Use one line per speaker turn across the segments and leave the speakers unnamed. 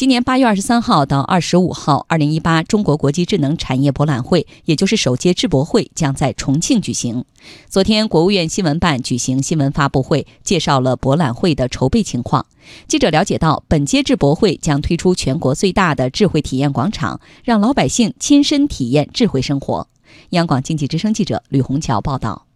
今年八月二十三号到二十五号，二零一八中国国际智能产业博览会，也就是首届智博会，将在重庆举行。昨天，国务院新闻办举行新闻发布会，介绍了博览会的筹备情况。记者了解到，本届智博会将推出全国最大的智慧体验广场，让老百姓亲身体验智慧生活。央广经济之声记者吕红桥报道。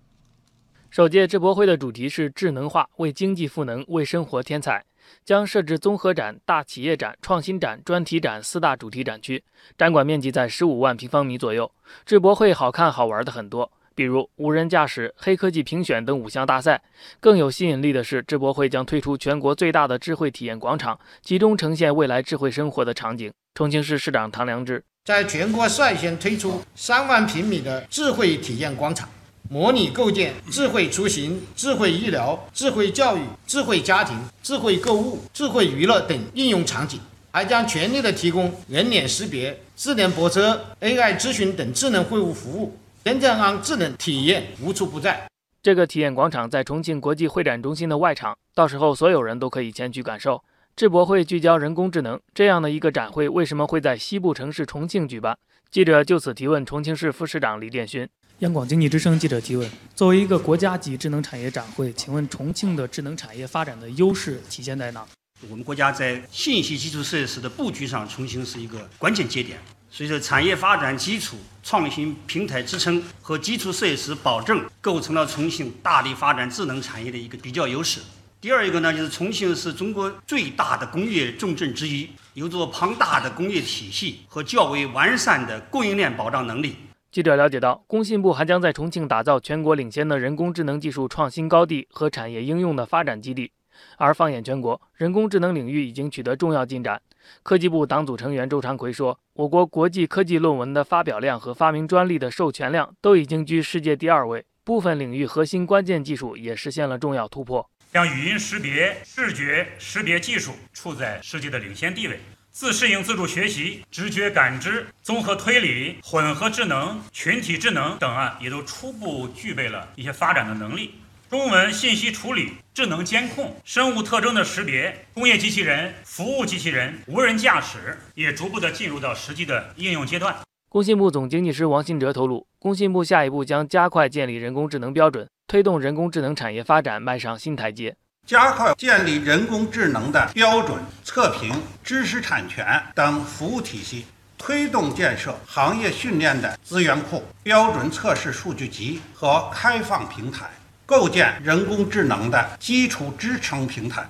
首届智博会的主题是智能化，为经济赋能，为生活添彩。将设置综合展、大企业展、创新展、专题展四大主题展区，展馆面积在十五万平方米左右。智博会好看好玩的很多，比如无人驾驶、黑科技评选等五项大赛。更有吸引力的是，智博会将推出全国最大的智慧体验广场，集中呈现未来智慧生活的场景。重庆市市长唐良智
在全国率先推出三万平米的智慧体验广场。模拟构建智慧出行、智慧医疗、智慧教育、智慧家庭、智慧购物、智慧娱乐等应用场景，还将全力的提供人脸识别、智能泊车、AI 咨询等智能会务服务，真正让智能体验无处不在。
这个体验广场在重庆国际会展中心的外场，到时候所有人都可以前去感受。智博会聚焦人工智能这样的一个展会，为什么会在西部城市重庆举办？记者就此提问重庆市副市长李殿勋。
央广经济之声记者提问：作为一个国家级智能产业展会，请问重庆的智能产业发展的优势体现在哪？
我们国家在信息基础设施的布局上，重庆是一个关键节点。随着产业发展基础创新平台支撑和基础设施保证，构成了重庆大力发展智能产业的一个比较优势。第二一个呢，就是重庆是中国最大的工业重镇之一，有着庞大的工业体系和较为完善的供应链保障能力。
记者了解到，工信部还将在重庆打造全国领先的人工智能技术创新高地和产业应用的发展基地。而放眼全国，人工智能领域已经取得重要进展。科技部党组成员周长奎说：“我国国际科技论文的发表量和发明专利的授权量都已经居世界第二位，部分领域核心关键技术也实现了重要突破，
像语音识别、视觉识别技术处在世界的领先地位。”自适应自主学习、直觉感知、综合推理、混合智能、群体智能等啊，也都初步具备了一些发展的能力。中文信息处理、智能监控、生物特征的识别、工业机器人、服务机器人、无人驾驶也逐步的进入到实际的应用阶段。
工信部总经济师王新哲透露，工信部下一步将加快建立人工智能标准，推动人工智能产业发展迈上新台阶。
加快建立人工智能的标准、测评、知识产权等服务体系，推动建设行业训练的资源库、标准测试数据集和开放平台，构建人工智能的基础支撑平台。